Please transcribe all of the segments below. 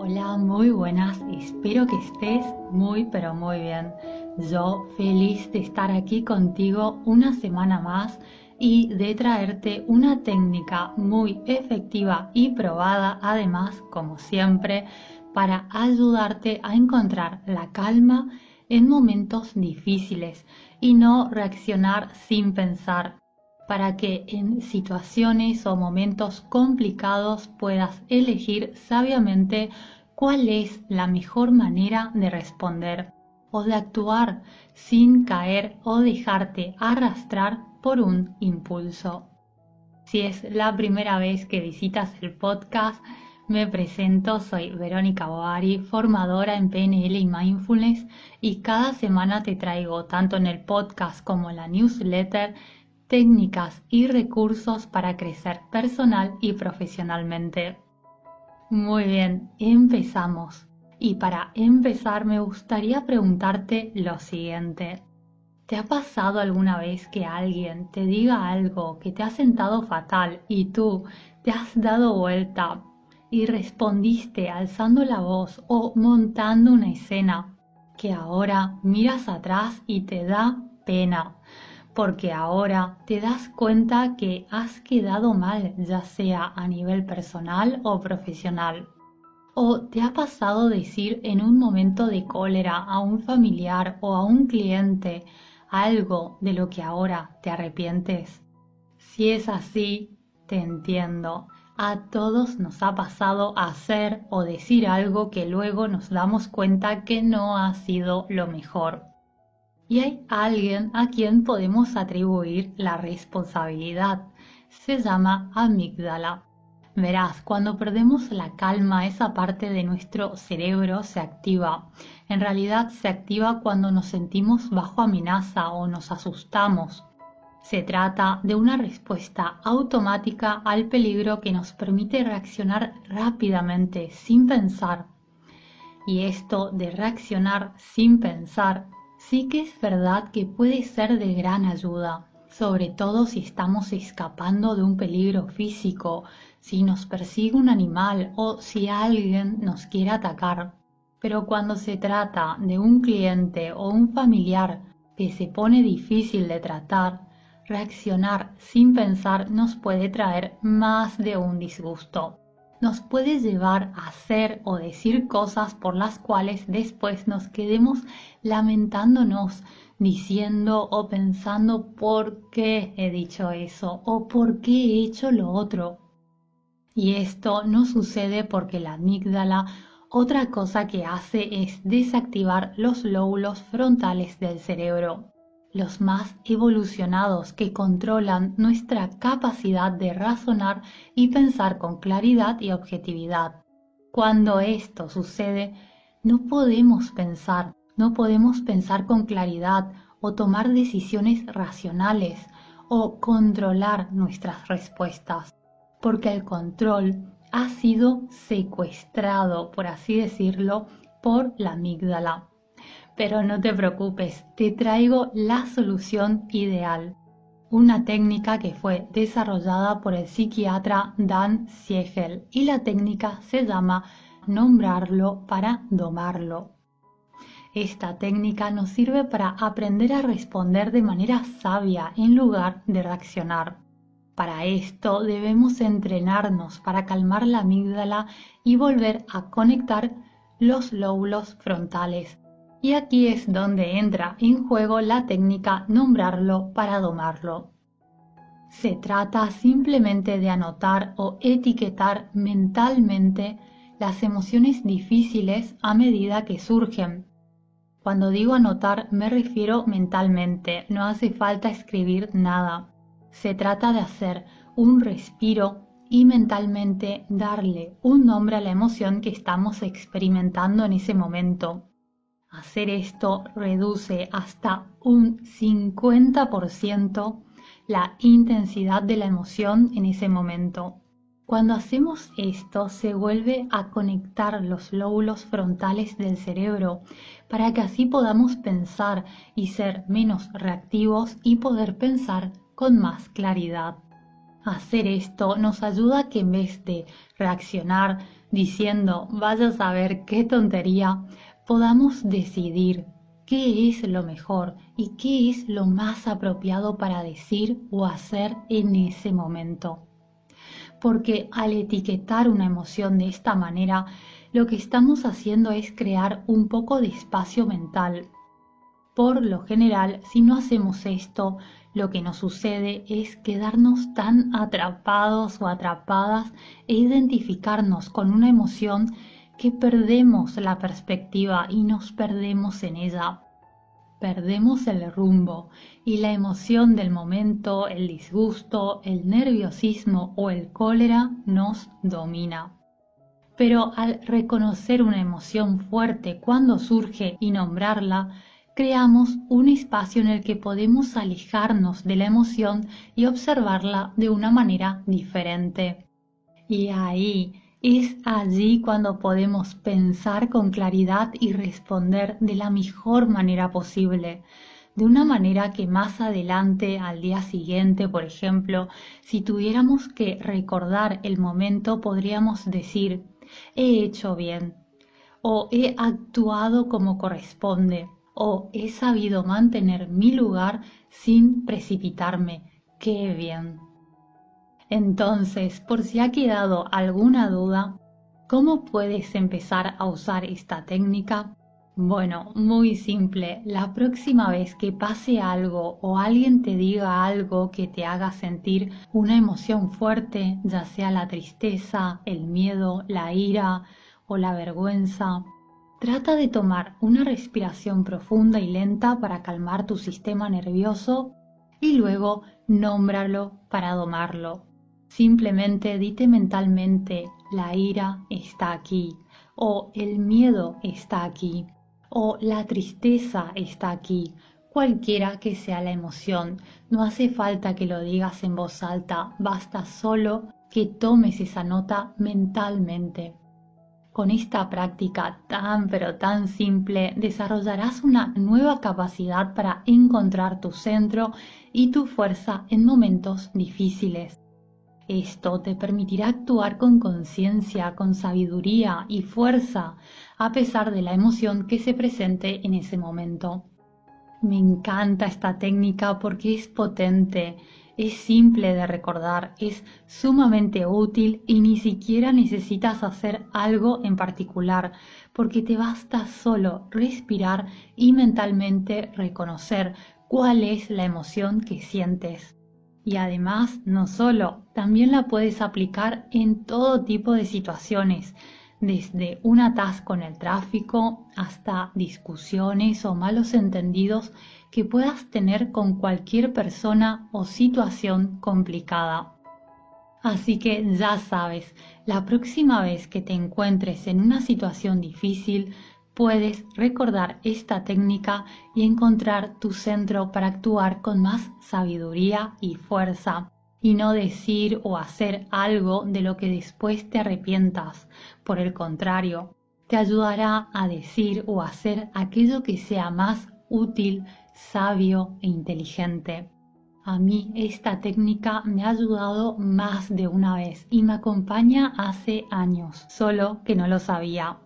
Hola, muy buenas, espero que estés muy pero muy bien. Yo feliz de estar aquí contigo una semana más y de traerte una técnica muy efectiva y probada, además, como siempre, para ayudarte a encontrar la calma en momentos difíciles y no reaccionar sin pensar para que en situaciones o momentos complicados puedas elegir sabiamente cuál es la mejor manera de responder o de actuar sin caer o dejarte arrastrar por un impulso. Si es la primera vez que visitas el podcast, me presento, soy Verónica Boari, formadora en PNL y Mindfulness y cada semana te traigo, tanto en el podcast como en la newsletter, técnicas y recursos para crecer personal y profesionalmente. Muy bien, empezamos. Y para empezar me gustaría preguntarte lo siguiente. ¿Te ha pasado alguna vez que alguien te diga algo que te ha sentado fatal y tú te has dado vuelta y respondiste alzando la voz o montando una escena que ahora miras atrás y te da pena? Porque ahora te das cuenta que has quedado mal, ya sea a nivel personal o profesional. ¿O te ha pasado decir en un momento de cólera a un familiar o a un cliente algo de lo que ahora te arrepientes? Si es así, te entiendo. A todos nos ha pasado hacer o decir algo que luego nos damos cuenta que no ha sido lo mejor y hay alguien a quien podemos atribuir la responsabilidad. Se llama amígdala. Verás, cuando perdemos la calma, esa parte de nuestro cerebro se activa. En realidad se activa cuando nos sentimos bajo amenaza o nos asustamos. Se trata de una respuesta automática al peligro que nos permite reaccionar rápidamente, sin pensar. Y esto de reaccionar sin pensar sí que es verdad que puede ser de gran ayuda, sobre todo si estamos escapando de un peligro físico, si nos persigue un animal o si alguien nos quiere atacar. Pero cuando se trata de un cliente o un familiar que se pone difícil de tratar, reaccionar sin pensar nos puede traer más de un disgusto nos puede llevar a hacer o decir cosas por las cuales después nos quedemos lamentándonos, diciendo o pensando por qué he dicho eso o por qué he hecho lo otro. Y esto no sucede porque la amígdala otra cosa que hace es desactivar los lóbulos frontales del cerebro los más evolucionados que controlan nuestra capacidad de razonar y pensar con claridad y objetividad. Cuando esto sucede, no podemos pensar, no podemos pensar con claridad o tomar decisiones racionales o controlar nuestras respuestas, porque el control ha sido secuestrado, por así decirlo, por la amígdala. Pero no te preocupes, te traigo la solución ideal. Una técnica que fue desarrollada por el psiquiatra Dan Siegel y la técnica se llama nombrarlo para domarlo. Esta técnica nos sirve para aprender a responder de manera sabia en lugar de reaccionar. Para esto debemos entrenarnos para calmar la amígdala y volver a conectar los lóbulos frontales y aquí es donde entra en juego la técnica nombrarlo para domarlo. Se trata simplemente de anotar o etiquetar mentalmente las emociones difíciles a medida que surgen. Cuando digo anotar me refiero mentalmente, no hace falta escribir nada. Se trata de hacer un respiro y mentalmente darle un nombre a la emoción que estamos experimentando en ese momento. Hacer esto reduce hasta un 50% la intensidad de la emoción en ese momento. Cuando hacemos esto se vuelve a conectar los lóbulos frontales del cerebro para que así podamos pensar y ser menos reactivos y poder pensar con más claridad. Hacer esto nos ayuda a que en vez de reaccionar diciendo vaya a saber qué tontería, podamos decidir qué es lo mejor y qué es lo más apropiado para decir o hacer en ese momento. Porque al etiquetar una emoción de esta manera, lo que estamos haciendo es crear un poco de espacio mental. Por lo general, si no hacemos esto, lo que nos sucede es quedarnos tan atrapados o atrapadas e identificarnos con una emoción que perdemos la perspectiva y nos perdemos en ella. Perdemos el rumbo y la emoción del momento, el disgusto, el nerviosismo o el cólera nos domina. Pero al reconocer una emoción fuerte cuando surge y nombrarla, creamos un espacio en el que podemos alejarnos de la emoción y observarla de una manera diferente. Y ahí es allí cuando podemos pensar con claridad y responder de la mejor manera posible, de una manera que más adelante, al día siguiente, por ejemplo, si tuviéramos que recordar el momento, podríamos decir, he hecho bien, o he actuado como corresponde, o he sabido mantener mi lugar sin precipitarme, qué bien. Entonces, por si ha quedado alguna duda, ¿cómo puedes empezar a usar esta técnica? Bueno, muy simple. La próxima vez que pase algo o alguien te diga algo que te haga sentir una emoción fuerte, ya sea la tristeza, el miedo, la ira o la vergüenza, trata de tomar una respiración profunda y lenta para calmar tu sistema nervioso y luego nómbralo para domarlo. Simplemente dite mentalmente, la ira está aquí, o el miedo está aquí, o la tristeza está aquí, cualquiera que sea la emoción. No hace falta que lo digas en voz alta, basta solo que tomes esa nota mentalmente. Con esta práctica tan pero tan simple desarrollarás una nueva capacidad para encontrar tu centro y tu fuerza en momentos difíciles. Esto te permitirá actuar con conciencia, con sabiduría y fuerza, a pesar de la emoción que se presente en ese momento. Me encanta esta técnica porque es potente, es simple de recordar, es sumamente útil y ni siquiera necesitas hacer algo en particular, porque te basta solo respirar y mentalmente reconocer cuál es la emoción que sientes y además no solo, también la puedes aplicar en todo tipo de situaciones, desde un atasco en el tráfico hasta discusiones o malos entendidos que puedas tener con cualquier persona o situación complicada. Así que ya sabes, la próxima vez que te encuentres en una situación difícil, puedes recordar esta técnica y encontrar tu centro para actuar con más sabiduría y fuerza y no decir o hacer algo de lo que después te arrepientas. Por el contrario, te ayudará a decir o hacer aquello que sea más útil, sabio e inteligente. A mí esta técnica me ha ayudado más de una vez y me acompaña hace años, solo que no lo sabía.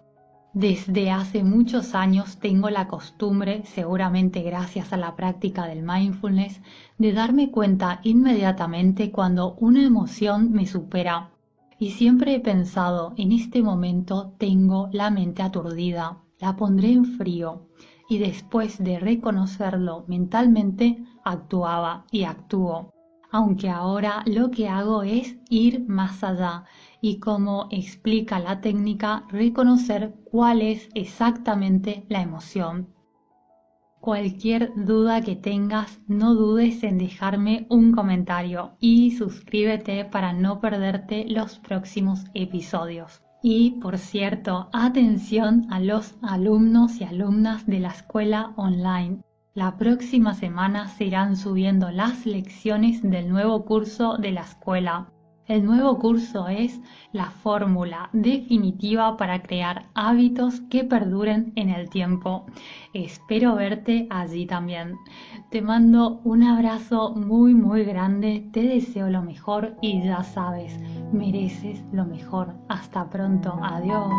Desde hace muchos años tengo la costumbre, seguramente gracias a la práctica del mindfulness, de darme cuenta inmediatamente cuando una emoción me supera. Y siempre he pensado, en este momento tengo la mente aturdida, la pondré en frío. Y después de reconocerlo mentalmente, actuaba y actúo. Aunque ahora lo que hago es ir más allá y como explica la técnica, reconocer cuál es exactamente la emoción. Cualquier duda que tengas, no dudes en dejarme un comentario y suscríbete para no perderte los próximos episodios. Y por cierto, atención a los alumnos y alumnas de la escuela online. La próxima semana se irán subiendo las lecciones del nuevo curso de la escuela El nuevo curso es la fórmula definitiva para crear hábitos que perduren en el tiempo. Espero verte allí también. Te mando un abrazo muy muy grande, te deseo lo mejor y ya sabes, mereces lo mejor. Hasta pronto, adiós.